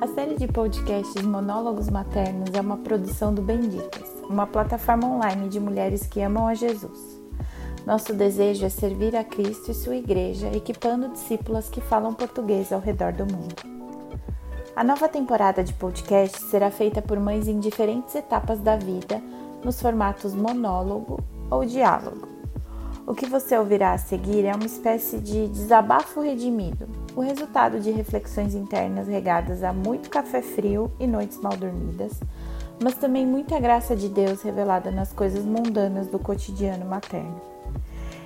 A série de podcasts Monólogos Maternos é uma produção do Benditas, uma plataforma online de mulheres que amam a Jesus. Nosso desejo é servir a Cristo e sua igreja, equipando discípulas que falam português ao redor do mundo. A nova temporada de podcast será feita por mães em diferentes etapas da vida, nos formatos monólogo ou diálogo. O que você ouvirá a seguir é uma espécie de desabafo redimido, o resultado de reflexões internas regadas a muito café frio e noites mal dormidas, mas também muita graça de Deus revelada nas coisas mundanas do cotidiano materno.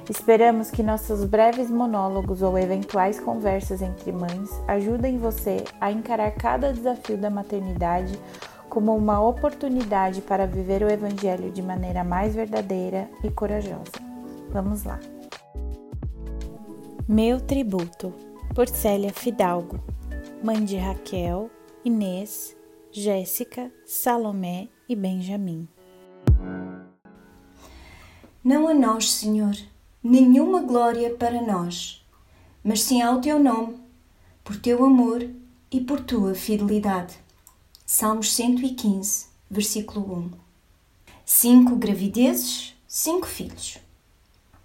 Esperamos que nossos breves monólogos ou eventuais conversas entre mães ajudem você a encarar cada desafio da maternidade como uma oportunidade para viver o Evangelho de maneira mais verdadeira e corajosa. Vamos lá! Meu Tributo, por Célia Fidalgo, mãe de Raquel, Inês, Jéssica, Salomé e Benjamim. Não a nós, Senhor nenhuma glória para nós, mas sim ao teu nome, por teu amor e por tua fidelidade. Salmos 115, versículo 1. Cinco gravidezes, cinco filhos.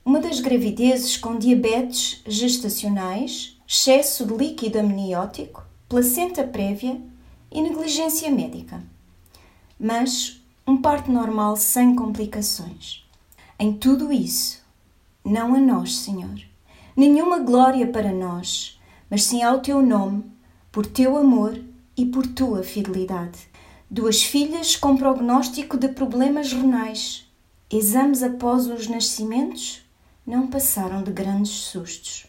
Uma das gravidezes com diabetes gestacionais, excesso de líquido amniótico, placenta prévia e negligência médica. Mas um parto normal sem complicações. Em tudo isso, não a nós, Senhor. Nenhuma glória para nós, mas sim ao teu nome, por teu amor e por tua fidelidade. Duas filhas com prognóstico de problemas renais. Exames após os nascimentos não passaram de grandes sustos.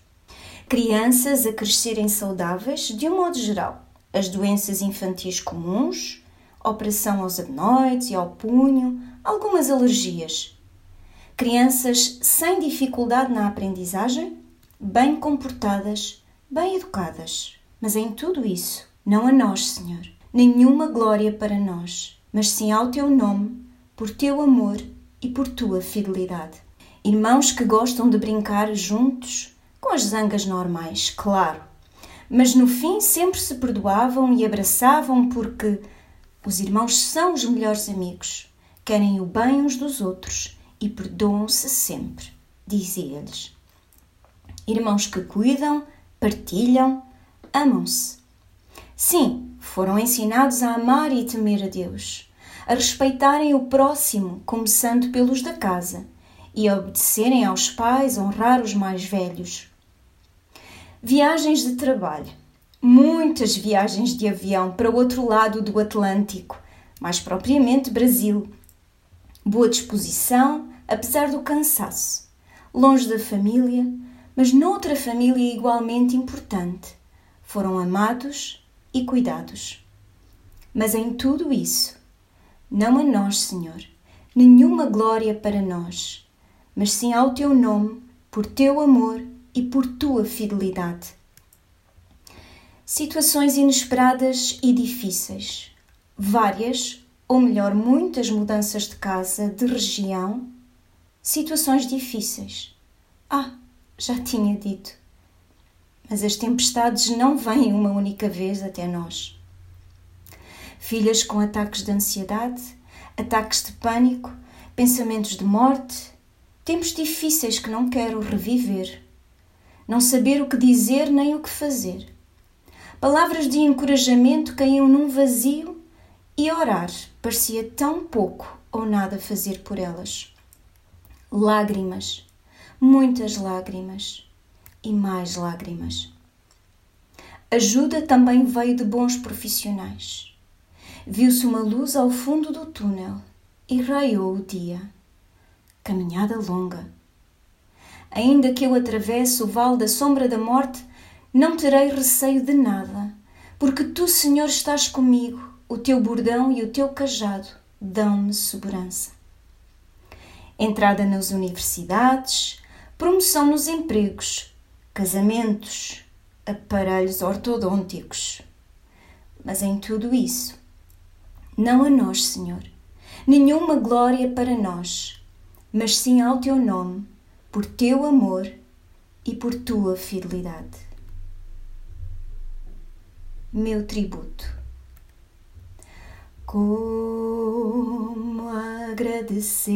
Crianças a crescerem saudáveis de um modo geral. As doenças infantis comuns, operação aos adenoides e ao punho, algumas alergias, crianças sem dificuldade na aprendizagem, bem comportadas, bem educadas. Mas em tudo isso, não a nós, Senhor, nenhuma glória para nós, mas sim ao teu nome, por teu amor e por tua fidelidade. Irmãos que gostam de brincar juntos, com as zangas normais, claro, mas no fim sempre se perdoavam e abraçavam porque os irmãos são os melhores amigos, querem o bem uns dos outros e perdoam-se sempre, dizia-lhes. Irmãos que cuidam, partilham, amam-se. Sim, foram ensinados a amar e temer a Deus, a respeitarem o próximo, começando pelos da casa, e a obedecerem aos pais, honrar os mais velhos. Viagens de trabalho. Muitas viagens de avião para o outro lado do Atlântico, mais propriamente Brasil. Boa disposição, apesar do cansaço, longe da família, mas noutra família igualmente importante. Foram amados e cuidados. Mas em tudo isso, não a nós, Senhor, nenhuma glória para nós, mas sim ao teu nome, por teu amor e por tua fidelidade. Situações inesperadas e difíceis, várias, ou melhor, muitas mudanças de casa, de região, situações difíceis. Ah, já tinha dito. Mas as tempestades não vêm uma única vez até nós. Filhas com ataques de ansiedade, ataques de pânico, pensamentos de morte, tempos difíceis que não quero reviver. Não saber o que dizer nem o que fazer. Palavras de encorajamento caíam num vazio e orar parecia tão pouco ou nada fazer por elas lágrimas, muitas lágrimas e mais lágrimas. Ajuda também veio de bons profissionais. Viu-se uma luz ao fundo do túnel e raiou o dia. Caminhada longa. Ainda que eu atravesse o vale da sombra da morte, não terei receio de nada, porque tu, Senhor, estás comigo, o teu bordão e o teu cajado dão-me segurança. Entrada nas universidades, promoção nos empregos, casamentos, aparelhos ortodônticos. Mas em tudo isso, não a nós, Senhor, nenhuma glória para nós, mas sim ao teu nome, por teu amor e por tua fidelidade. Meu tributo. Como agradecer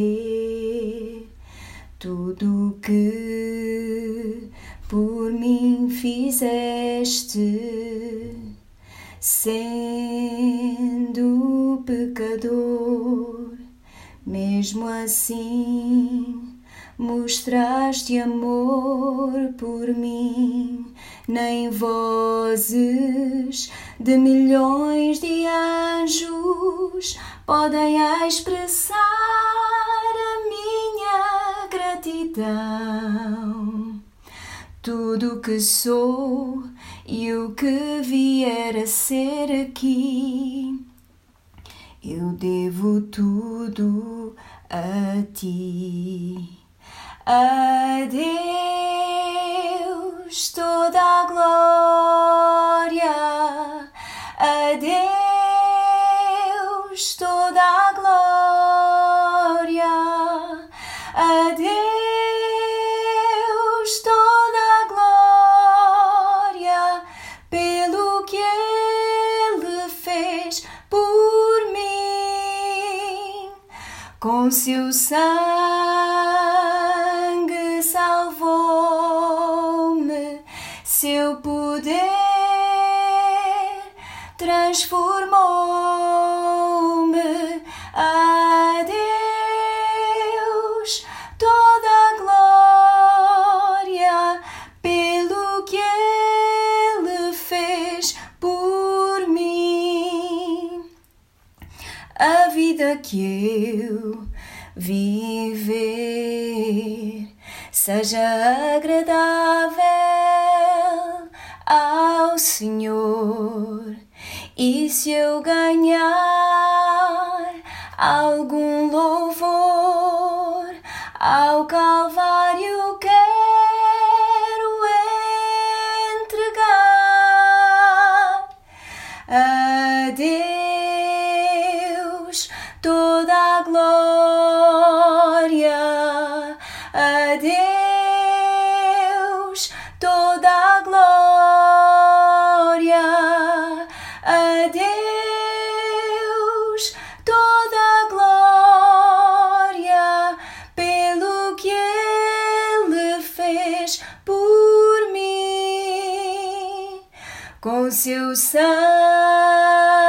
tudo que por mim fizeste, sendo pecador, mesmo assim mostraste amor por mim, nem vozes de milhões de anjos podem expressar a minha gratidão. Tudo o que sou e o que vier a ser aqui, eu devo tudo a ti. A Deus toda a glória, a Deus toda a glória, a Deus toda a glória pelo que Ele fez por mim. Com seu sangue transformou-me a Deus toda a glória pelo que Ele fez por mim. A vida que eu viver seja agradável ao Senhor. E se eu ganhar algum louvor ao com seu sangue